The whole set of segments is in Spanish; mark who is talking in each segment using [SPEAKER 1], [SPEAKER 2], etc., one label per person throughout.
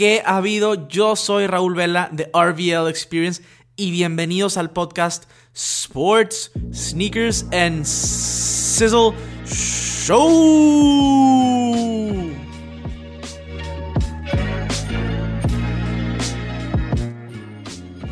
[SPEAKER 1] ¿Qué ha habido? Yo soy Raúl Vela de RVL Experience y bienvenidos al podcast Sports, Sneakers and Sizzle Show.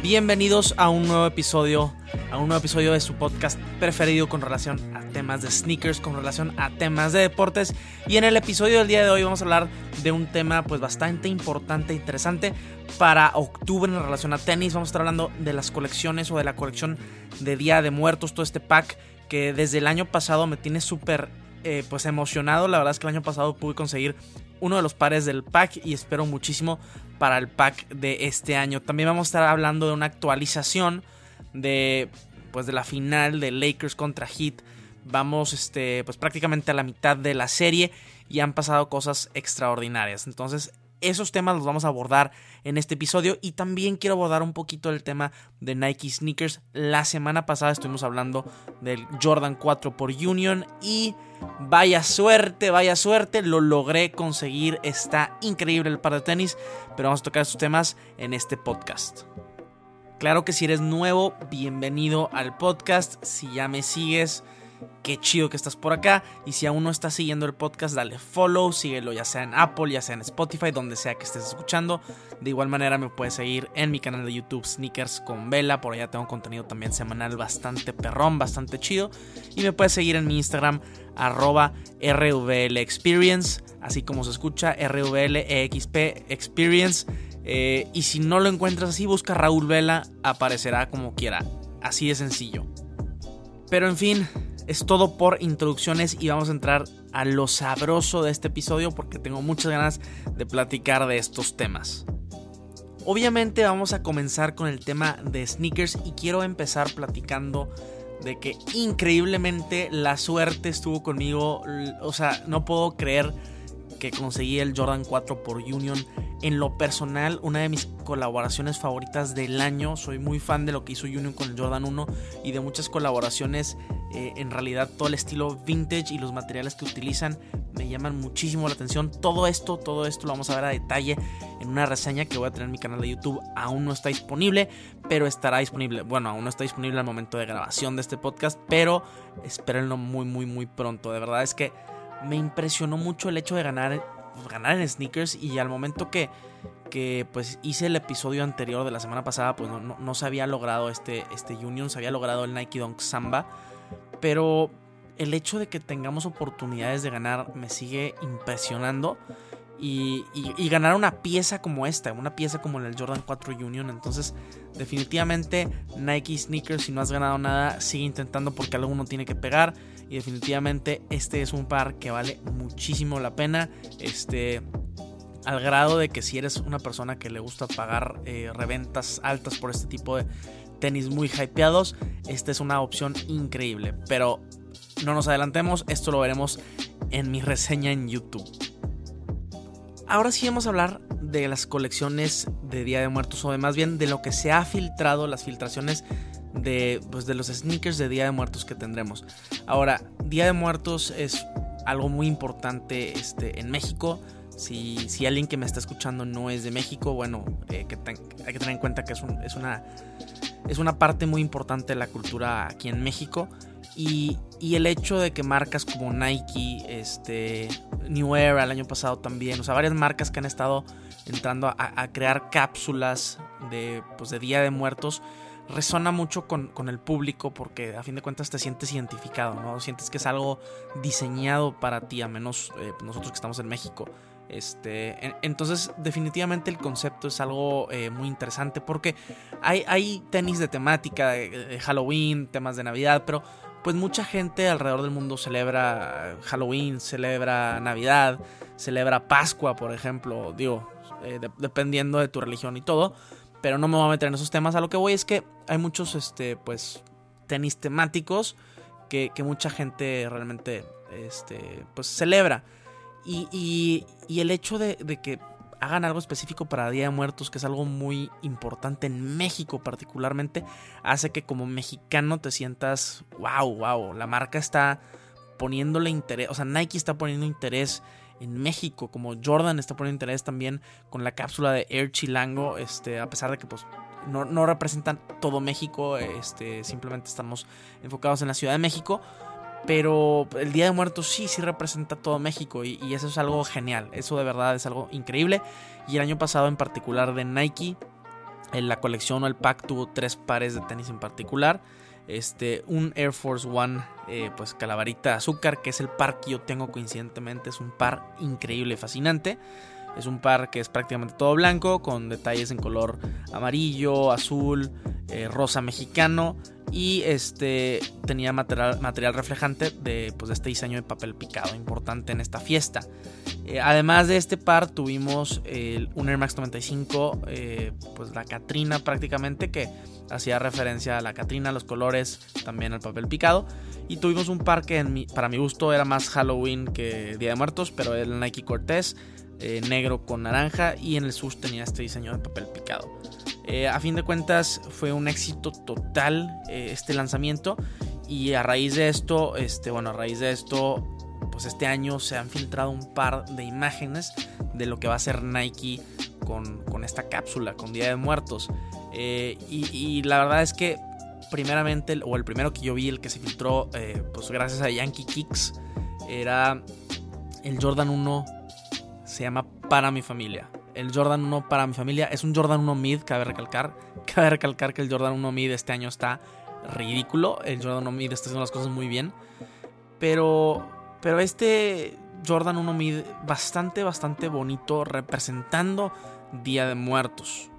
[SPEAKER 1] Bienvenidos a un nuevo episodio, a un nuevo episodio de su podcast preferido con relación a temas de sneakers, con relación a temas de deportes. Y en el episodio del día de hoy vamos a hablar de un tema pues bastante importante e interesante para octubre en relación a tenis. Vamos a estar hablando de las colecciones o de la colección de Día de Muertos, todo este pack que desde el año pasado me tiene súper eh, pues emocionado. La verdad es que el año pasado pude conseguir uno de los pares del pack y espero muchísimo para el pack de este año. También vamos a estar hablando de una actualización de pues de la final de Lakers contra Heat. Vamos este pues prácticamente a la mitad de la serie y han pasado cosas extraordinarias. Entonces, esos temas los vamos a abordar en este episodio y también quiero abordar un poquito el tema de Nike Sneakers. La semana pasada estuvimos hablando del Jordan 4 por Union y vaya suerte, vaya suerte, lo logré conseguir. Está increíble el par de tenis, pero vamos a tocar esos temas en este podcast. Claro que si eres nuevo, bienvenido al podcast. Si ya me sigues, Qué chido que estás por acá. Y si aún no estás siguiendo el podcast, dale follow, síguelo ya sea en Apple, ya sea en Spotify, donde sea que estés escuchando. De igual manera me puedes seguir en mi canal de YouTube Sneakers con Vela. Por allá tengo contenido también semanal bastante perrón, bastante chido. Y me puedes seguir en mi Instagram arroba RVL Experience, así como se escucha RVLEXP Experience. Eh, y si no lo encuentras así, busca Raúl Vela, aparecerá como quiera. Así de sencillo. Pero en fin, es todo por introducciones y vamos a entrar a lo sabroso de este episodio porque tengo muchas ganas de platicar de estos temas. Obviamente vamos a comenzar con el tema de sneakers y quiero empezar platicando de que increíblemente la suerte estuvo conmigo, o sea, no puedo creer que conseguí el Jordan 4 por Union. En lo personal, una de mis colaboraciones favoritas del año. Soy muy fan de lo que hizo Union con el Jordan 1 y de muchas colaboraciones. Eh, en realidad, todo el estilo vintage y los materiales que utilizan me llaman muchísimo la atención. Todo esto, todo esto lo vamos a ver a detalle en una reseña que voy a tener en mi canal de YouTube. Aún no está disponible, pero estará disponible. Bueno, aún no está disponible al momento de grabación de este podcast, pero espérenlo muy, muy, muy pronto. De verdad es que me impresionó mucho el hecho de ganar, ganar en sneakers y al momento que, que pues hice el episodio anterior de la semana pasada, pues no, se había logrado este, este Union, se había logrado el Nike Dunk Samba, pero el hecho de que tengamos oportunidades de ganar me sigue impresionando. Y, ganar una pieza como esta, una pieza como el Jordan 4 Union. Entonces, definitivamente Nike Sneakers, si no has ganado nada, sigue intentando porque alguno tiene que pegar. Y definitivamente este es un par que vale muchísimo la pena. Este, al grado de que si eres una persona que le gusta pagar eh, reventas altas por este tipo de tenis muy hypeados, esta es una opción increíble. Pero no nos adelantemos, esto lo veremos en mi reseña en YouTube. Ahora sí vamos a hablar de las colecciones de Día de Muertos, o más bien de lo que se ha filtrado, las filtraciones de, pues, de los sneakers de Día de Muertos que tendremos. Ahora, Día de Muertos es algo muy importante este, en México. Si, si, alguien que me está escuchando no es de México, bueno, eh, hay que tener en cuenta que es, es, una, es una parte muy importante de la cultura aquí en México. Y, el hecho de que marcas como Nike, este, New Era el año pasado también, o sea, varias marcas que han estado entrando a, crear cápsulas de, pues, de Día de Muertos, resona mucho con, el público porque a fin de cuentas te sientes identificado, ¿no? Sientes que es algo diseñado para ti, a menos eh, nosotros que estamos en México. Este, entonces, definitivamente el concepto es algo eh, muy interesante porque hay, tenis de temática, de, Halloween, temas de Navidad, pero pues mucha gente alrededor del mundo celebra Halloween, celebra Navidad, celebra Pascua, por ejemplo, digo, eh, dependiendo de tu religión y todo. Pero no me voy a meter en esos temas. A lo que voy es que hay muchos, este, pues, tenis temáticos que, mucha gente realmente, este, pues, celebra. Y, y, el hecho de, que hagan algo específico para Día de Muertos, que es algo muy importante en México particularmente, hace que como mexicano te sientas, wow, wow, la marca está poniéndole interés, o sea, Nike está poniendo interés en México, como Jordan está poniendo interés también con la cápsula de Air Chilango, este, a pesar de que pues no, representan todo México, este, simplemente estamos enfocados en la Ciudad de México. Pero el Día de Muertos sí, sí representa todo México y, eso es algo genial. Eso de verdad es algo increíble. Y el año pasado en particular de Nike, en la colección o el pack tuvo tres pares de tenis en particular. Este, un Air Force One, eh, pues calabarita azúcar, que es el par que yo tengo coincidentemente. Es un par increíble, fascinante. Es un par que es prácticamente todo blanco, con detalles en color amarillo, azul, eh, rosa mexicano. Y este tenía material, material reflejante de, pues, de este diseño de papel picado, importante en esta fiesta. Eh, además de este par, tuvimos un Air Max 95, pues la Catrina prácticamente, que hacía referencia a la Catrina, los colores, también al papel picado. Y tuvimos un par que para mi gusto era más Halloween que Día de Muertos, pero el Nike Cortez, eh, negro con naranja, y en el sus tenía este diseño de papel picado. Eh, a fin de cuentas fue un éxito total eh, este lanzamiento y a raíz de esto, este, bueno, a raíz de esto, pues este año se han filtrado un par de imágenes de lo que va a ser Nike con, con esta cápsula, con Día de Muertos. Eh, y, la verdad es que primeramente, o el primero que yo vi, el que se filtró, pues gracias a Yankee Kicks, era el Jordan 1, se llama Para mi familia. El Jordan 1 para mi familia es un Jordan 1 mid, cabe recalcar. Cabe recalcar que el Jordan 1 mid este año está ridículo. El Jordan 1 mid está haciendo las cosas muy bien. Pero, pero este Jordan 1 mid bastante, bastante bonito, representando Día de Muertos.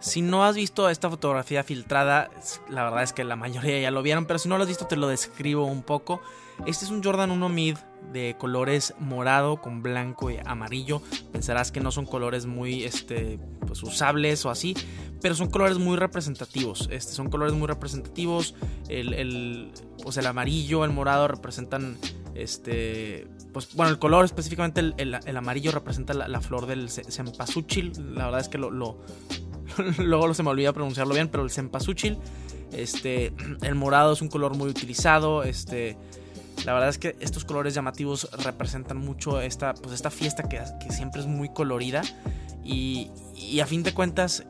[SPEAKER 1] Si no has visto esta fotografía filtrada, la verdad es que la mayoría ya lo vieron, pero si no lo has visto te lo describo un poco. Este es un Jordan 1 Mid de colores morado con blanco y amarillo. Pensarás que no son colores muy este, pues, usables o así, pero son colores muy representativos. Este, son colores muy representativos. El, pues el amarillo, el morado representan este pues bueno el color específicamente el, amarillo representa la, flor del cempasúchil la verdad es que lo, luego se me olvida pronunciarlo bien, pero el cempasúchil, este, el morado es un color muy utilizado, este, la verdad es que estos colores llamativos representan mucho esta, pues esta fiesta que, siempre es muy colorida y, a fin de cuentas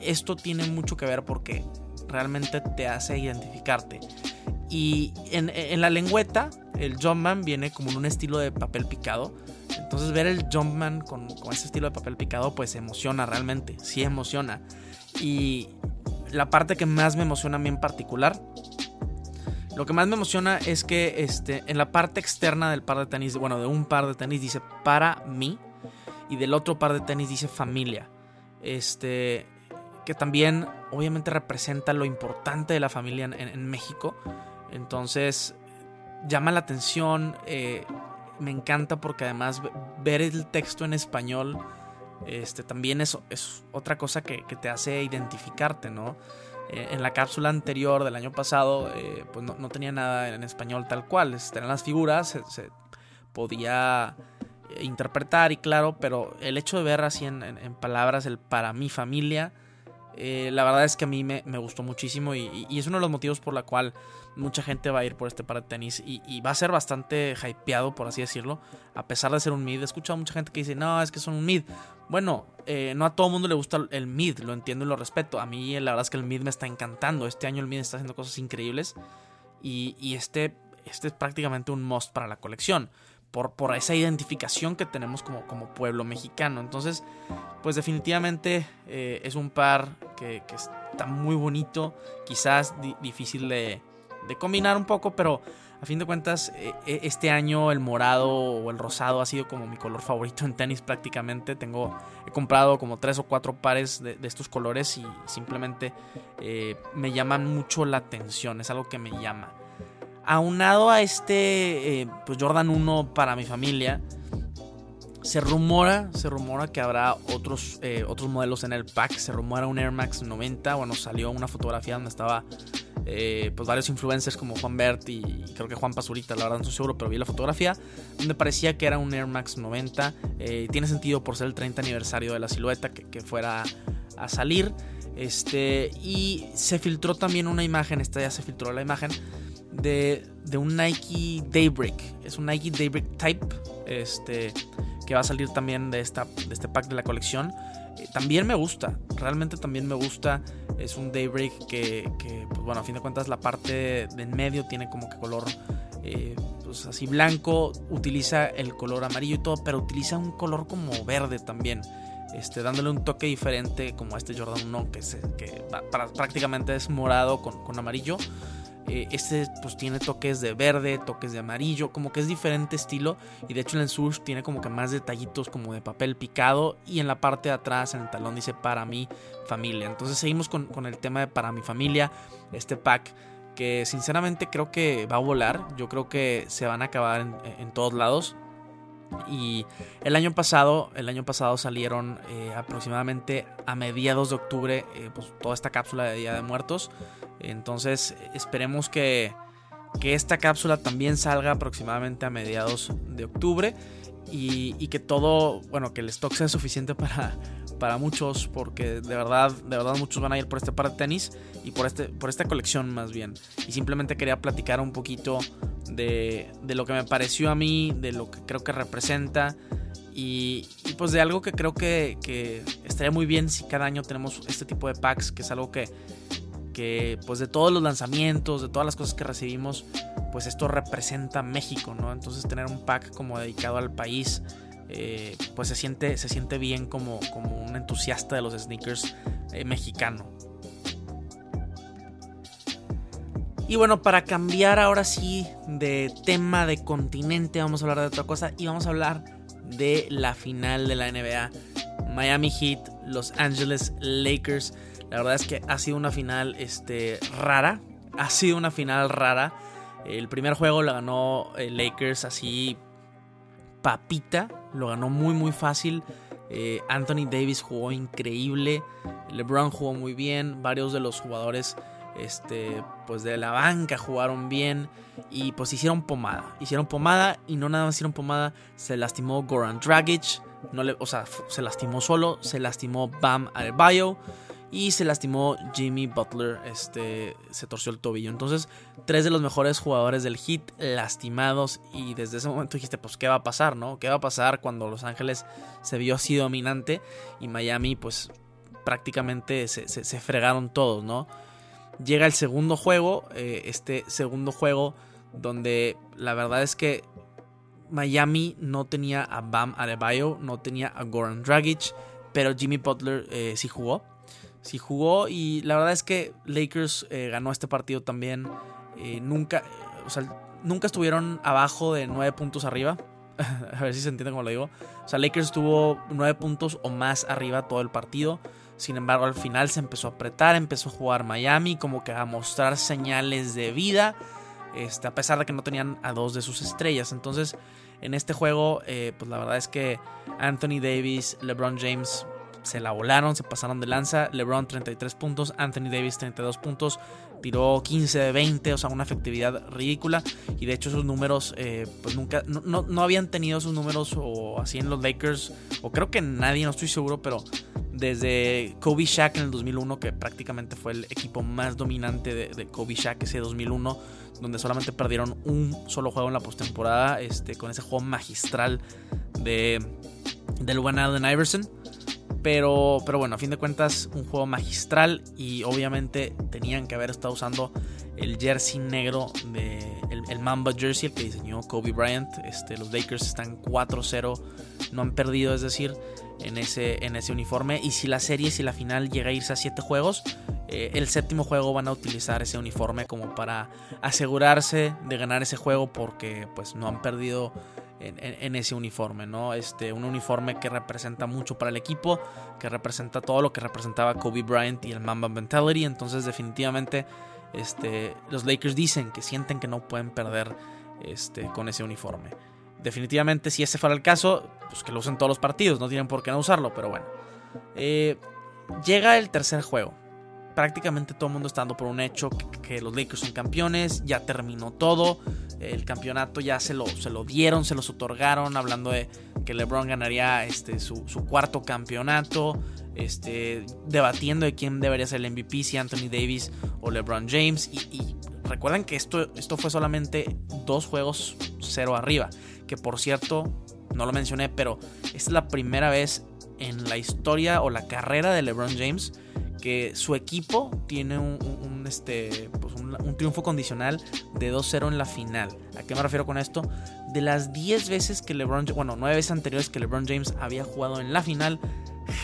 [SPEAKER 1] esto tiene mucho que ver porque realmente te hace identificarte. Y en, la lengüeta, el Jumpman viene como en un estilo de papel picado. Entonces ver el Jumpman con, con ese estilo de papel picado pues emociona realmente, sí emociona. Y la parte que más me emociona a mí en particular, lo que más me emociona es que este, en la parte externa del par de tenis, bueno, de un par de tenis dice para mí y del otro par de tenis dice familia. Este, que también obviamente representa lo importante de la familia en, México. Entonces llama la atención. Eh, me encanta porque además ver el texto en español este, también es, es otra cosa que, te hace identificarte, ¿no? Eh, en la cápsula anterior del año pasado, eh, pues no, tenía nada en español tal cual, eran las figuras, se, podía interpretar y claro, pero el hecho de ver así en, palabras el para mi familia, eh, la verdad es que a mí me, gustó muchísimo y, y, es uno de los motivos por la cual mucha gente va a ir por este par de tenis y, va a ser bastante hypeado, por así decirlo, a pesar de ser un mid. He escuchado a mucha gente que dice, no, es que son un mid. Bueno, eh, no a todo mundo le gusta el mid, lo entiendo y lo respeto. A mí la verdad es que el mid me está encantando. Este año el mid está haciendo cosas increíbles y, este, este es prácticamente un must para la colección. Por, por, esa identificación que tenemos como, como pueblo mexicano. Entonces, pues definitivamente eh, es un par que, está muy bonito, quizás difícil de, de combinar un poco, pero a fin de cuentas, eh, eh, este año el morado o el rosado ha sido como mi color favorito en tenis prácticamente. Tengo, he comprado como tres o cuatro pares de, estos colores y simplemente eh, me llaman mucho la atención, es algo que me llama. Aunado a este pues Jordan 1 para mi familia, se rumora, se rumora que habrá otros, otros modelos en el pack. Se rumora un Air Max 90. Bueno, salió una fotografía donde estaba eh, pues varios influencers como Juan Bert y creo que Juan Pazurita, la verdad no estoy seguro, pero vi la fotografía donde parecía que era un Air Max 90. Eh, tiene sentido por ser el 30 aniversario de la silueta que, fuera a salir. Este, y se filtró también una imagen, esta ya se filtró la imagen, de, un Nike Daybreak. Es un Nike Daybreak Type. Este. Que va a salir también de, esta, de este pack de la colección. Eh, también me gusta. Realmente también me gusta. Es un Daybreak que, que, pues bueno, a fin de cuentas la parte de en medio tiene como que color eh, pues así blanco, utiliza el color amarillo y todo, pero utiliza un color como verde también, este, dándole un toque diferente como este Jordan 1 que, que prácticamente es morado con, amarillo. Eh, este pues tiene toques de verde, toques de amarillo, como que es diferente estilo y de hecho en el Surge tiene como que más detallitos como de papel picado y en la parte de atrás en el talón dice para mi familia. Entonces seguimos con, con el tema de para mi familia, este pack que sinceramente creo que va a volar. Yo creo que se van a acabar en, todos lados. Y el año pasado, el año pasado salieron eh, aproximadamente a mediados de octubre eh, pues, toda esta cápsula de Día de Muertos. Entonces esperemos que, que esta cápsula también salga aproximadamente a mediados de octubre. Y, y, que todo, bueno, que el stock sea suficiente para, para muchos, porque de verdad, de verdad muchos van a ir por este par de tenis y por, este, por esta colección más bien. Y simplemente quería platicar un poquito de, de lo que me pareció a mí, de lo que creo que representa y, pues de algo que creo que, que, estaría muy bien si cada año tenemos este tipo de packs, que es algo que, que pues de todos los lanzamientos, de todas las cosas que recibimos, pues esto representa México, ¿no? Entonces tener un pack como dedicado al país eh, pues se siente, se siente bien como, como un entusiasta de los sneakers eh, mexicano. Y bueno, para cambiar ahora sí de tema, de continente, vamos a hablar de otra cosa y vamos a hablar de la final de la NBA. Miami Heat, Los Angeles Lakers. La verdad es que ha sido una final este, rara. Ha sido una final rara. El primer juego lo ganó eh, Lakers así papita, lo ganó muy muy fácil. Eh, Anthony Davis jugó increíble, LeBron jugó muy bien, varios de los jugadores este, pues de la banca jugaron bien. Y pues hicieron pomada. Hicieron pomada y no nada más hicieron pomada, se lastimó Goran Dragic, o sea, se lastimó solo, se lastimó Bam Adebayo y se lastimó Jimmy Butler, este, se torció el tobillo. Entonces, tres de los mejores jugadores del hit lastimados y desde ese momento dijiste, pues, ¿qué va a pasar, no? ¿Qué va a pasar cuando Los Ángeles se vio así dominante y Miami, pues, prácticamente se, fregaron todos, ¿no? Llega el segundo juego, eh, este segundo juego donde la verdad es que Miami no tenía a Bam Adebayo, no tenía a Goran Dragic, pero Jimmy Butler eh, sí jugó sí jugó y la verdad es que Lakers eh, ganó este partido también. Eh, nunca, o sea, nunca estuvieron abajo de nueve puntos arriba. a ver si se entiende como lo digo. O sea, Lakers estuvo nueve puntos o más arriba todo el partido. Sin embargo, al final se empezó a apretar, empezó a jugar Miami, como que a mostrar señales de vida. Este, a pesar de que no tenían a dos de sus estrellas. Entonces, en este juego, eh, pues la verdad es que Anthony Davis, LeBron James se la volaron, se pasaron de lanza. LeBron 33 puntos, Anthony Davis 32 puntos, tiró 15 de 20, o sea, una efectividad ridícula. Y de hecho, esos números, eh, pues nunca, no, habían tenido esos números o así en los Lakers, o creo que nadie, no estoy seguro, pero desde Kobe Shaq en el 2001, que prácticamente fue el equipo más dominante de, Kobe Shaq ese 2001, donde solamente perdieron un solo juego en la postemporada, este, con ese juego magistral de, del One Allen Iverson. Pero, pero bueno, a fin de cuentas, un juego magistral y obviamente tenían que haber estado usando el jersey negro de el, Mamba jersey, el que diseñó Kobe Bryant. Este, los Lakers están 4-0, no han perdido, es decir, en ese, en ese uniforme. Y si la serie, si la final llega a irse a 7 juegos, eh, el séptimo juego van a utilizar ese uniforme como para asegurarse de ganar ese juego porque pues no han perdido en, ese uniforme, ¿no? Este, un uniforme que representa mucho para el equipo, que representa todo lo que representaba Kobe Bryant y el Mamba Mentality. Entonces, definitivamente, este, los Lakers dicen que sienten que no pueden perder este, con ese uniforme. Definitivamente, si ese fuera el caso, pues que lo usen todos los partidos, no tienen por qué no usarlo, pero bueno. Eh, llega el tercer juego. Prácticamente todo el mundo está dando por un hecho que los Lakers son campeones, ya terminó todo el campeonato ya se lo, se lo dieron, se los otorgaron, hablando de que LeBron ganaría este, su, cuarto campeonato, este, debatiendo de quién debería ser el MVP, si Anthony Davis o LeBron James. Y, recuerden que esto, esto fue solamente dos juegos cero arriba. Que por cierto, no lo mencioné, pero es la primera vez en la historia o la carrera de LeBron James que su equipo tiene un, este, pues un, triunfo condicional de 2-0 en la final. ¿A qué me refiero con esto? De las 10 veces que LeBron, bueno, 9 veces anteriores que LeBron James había jugado en la final,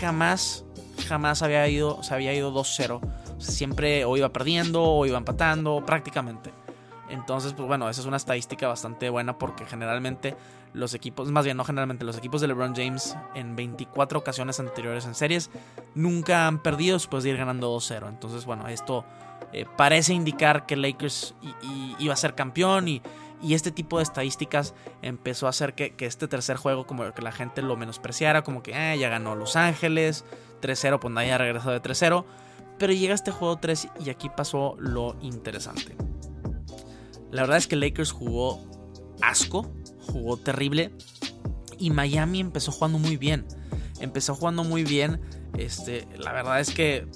[SPEAKER 1] jamás, jamás había ido, se había ido 2-0. siempre o iba perdiendo o iba empatando, prácticamente. Entonces, pues bueno, esa es una estadística bastante buena porque generalmente los equipos, más bien no generalmente, los equipos de LeBron James en 24 ocasiones anteriores en series nunca han perdido después de ir ganando 2-0. Entonces, bueno, esto eh, parece indicar que Lakers iba a ser campeón y, este tipo de estadísticas empezó a hacer que, este tercer juego como que la gente lo menospreciara, como que eh, ya ganó Los Ángeles, 3-0, pues nadie ha regresado de 3-0. Pero llega este juego 3 y aquí pasó lo interesante. La verdad es que Lakers jugó asco, jugó terrible y Miami empezó jugando muy bien. Empezó jugando muy bien. Este, la verdad es que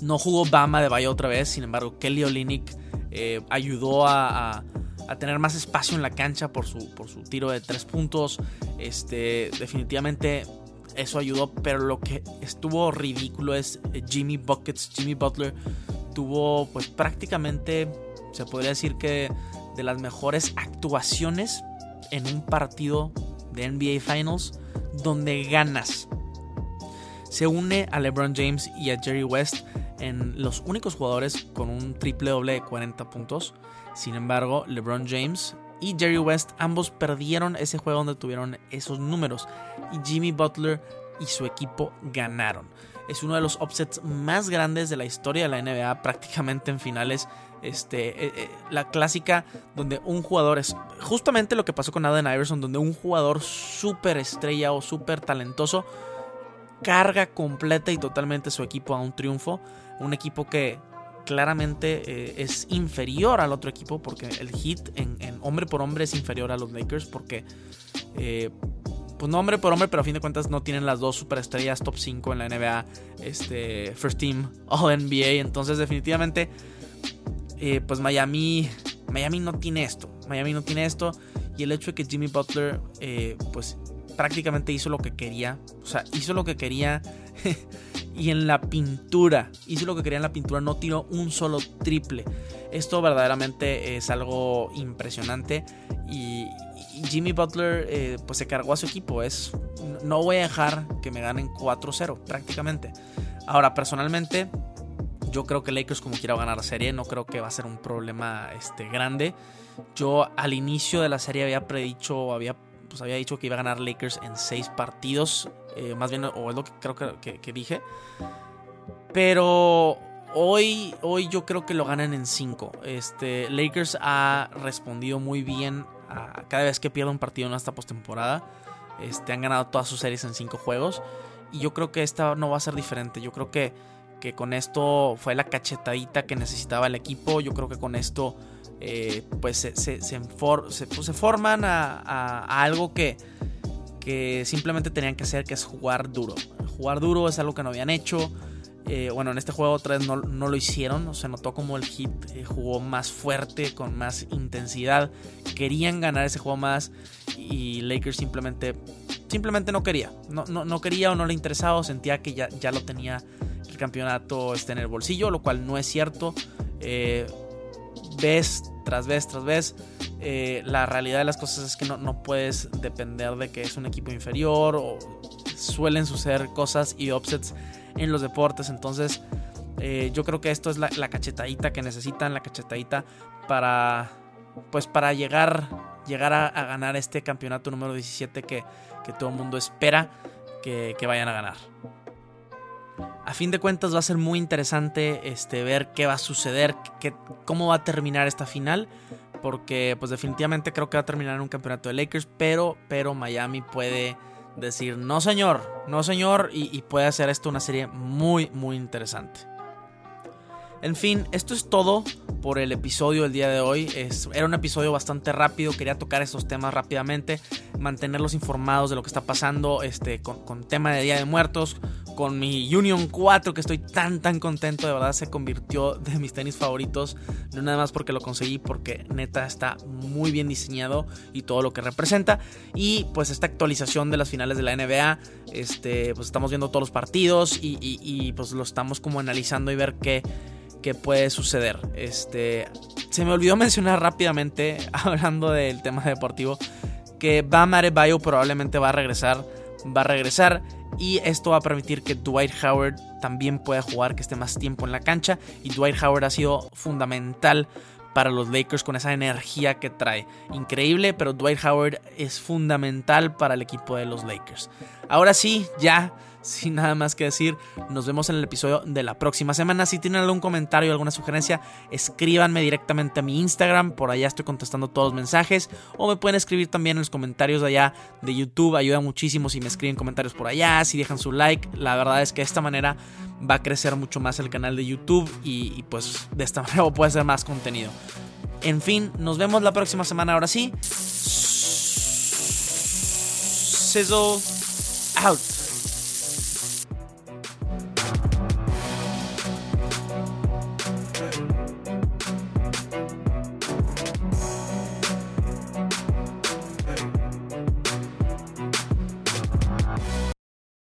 [SPEAKER 1] no jugó Bama de Valle otra vez. Sin embargo, Kelly Olynyk eh, ayudó a, tener más espacio en la cancha por su, por su tiro de tres puntos. Este, definitivamente eso ayudó. Pero lo que estuvo ridículo es Jimmy Buckets, Jimmy Butler tuvo pues prácticamente se podría decir que de las mejores actuaciones en un partido de NBA Finals donde ganas. Se une a LeBron James y a Jerry West en los únicos jugadores con un triple doble de 40 puntos. Sin embargo, LeBron James y Jerry West ambos perdieron ese juego donde tuvieron esos números y Jimmy Butler y su equipo ganaron. Es uno de los upsets más grandes de la historia de la NBA, prácticamente en finales este, eh, eh, la clásica donde un jugador es justamente lo que pasó con Adam Iverson, donde un jugador súper estrella o súper talentoso carga completa y totalmente su equipo a un triunfo. Un equipo que claramente eh, es inferior al otro equipo porque el hit en, hombre por hombre es inferior a los Lakers porque pues no hombre por hombre, pero a fin de cuentas no tienen las dos superestrellas top 5 en la NBA, este, First Team, All NBA, entonces definitivamente eh, pues Miami, Miami no tiene esto. Miami no tiene esto. Y el hecho de que Jimmy Butler, eh, pues prácticamente hizo lo que quería. O sea, hizo lo que quería. y en la pintura, hizo lo que quería en la pintura. No tiró un solo triple. Esto verdaderamente es algo impresionante. Y, Jimmy Butler, eh, pues se cargó a su equipo. Es, no voy a dejar que me ganen 4-0, prácticamente. Ahora, personalmente, yo creo que Lakers como quiera ganar la serie, no creo que va a ser un problema este, grande. Yo al inicio de la serie había predicho, había, pues había dicho que iba a ganar Lakers en seis partidos, eh, más bien, o es lo que creo que, dije. Pero hoy, hoy yo creo que lo ganan en cinco. Este, Lakers ha respondido muy bien a cada vez que pierde un partido en esta postemporada. Este, han ganado todas sus series en cinco juegos. Y yo creo que esta no va a ser diferente. Yo creo que que con esto fue la cachetadita que necesitaba el equipo. Yo creo que con esto eh, pues se, se, pues, forman a, algo que, que simplemente tenían que hacer, que es jugar duro. Jugar duro es algo que no habían hecho. Eh, bueno, en este juego otra vez no, lo hicieron. Se notó como el hit eh, jugó más fuerte, con más intensidad. Querían ganar ese juego más. Y Lakers simplemente, simplemente no quería. No, no, no quería o no le interesaba o sentía que ya, ya lo tenía campeonato esté en el bolsillo, lo cual no es cierto. Eh, vez tras vez tras vez, eh, la realidad de las cosas es que no, puedes depender de que es un equipo inferior o suelen suceder cosas y upsets en los deportes. Entonces, eh, yo creo que esto es la, cachetadita que necesitan, la cachetadita para, pues, para llegar, llegar a, ganar este campeonato número 17 que, todo el mundo espera que vayan a ganar. A fin de cuentas va a ser muy interesante este, ver qué va a suceder, cómo va a terminar esta final. Porque pues definitivamente creo que va a terminar en un campeonato de Lakers. Pero, pero Miami puede decir no señor, no señor. Y, puede hacer esto una serie muy, muy interesante. En fin, esto es todo por el episodio del día de hoy. era un episodio bastante rápido, quería tocar estos temas rápidamente, mantenerlos informados de lo que está pasando este, con, tema de Día de Muertos, con mi Union 4 que estoy tan tan contento, de verdad se convirtió de mis tenis favoritos, no nada más porque lo conseguí, porque neta está muy bien diseñado y todo lo que representa. Y pues esta actualización de las finales de la NBA, este, pues estamos viendo todos los partidos y, pues lo estamos como analizando y ver qué que puede suceder. Este, se me olvidó mencionar rápidamente, hablando del tema deportivo, que Bam Adebayo probablemente va a regresar, va a regresar y esto va a permitir que Dwight Howard también pueda jugar, que esté más tiempo en la cancha y Dwight Howard ha sido fundamental para los Lakers con esa energía que trae. Increíble, pero Dwight Howard es fundamental para el equipo de los Lakers. Ahora sí, ya sin nada más que decir, nos vemos en el episodio de la próxima semana. Si tienen algún comentario alguna sugerencia, escríbanme directamente a mi Instagram, por allá estoy contestando todos los mensajes. O me pueden escribir también en los comentarios de allá de YouTube, ayuda muchísimo si me escriben comentarios por allá, si dejan su like. La verdad es que de esta manera va a crecer mucho más el canal de YouTube y, pues de esta manera puede ser más contenido. En fin, nos vemos la próxima semana ahora sí. Sizzle out.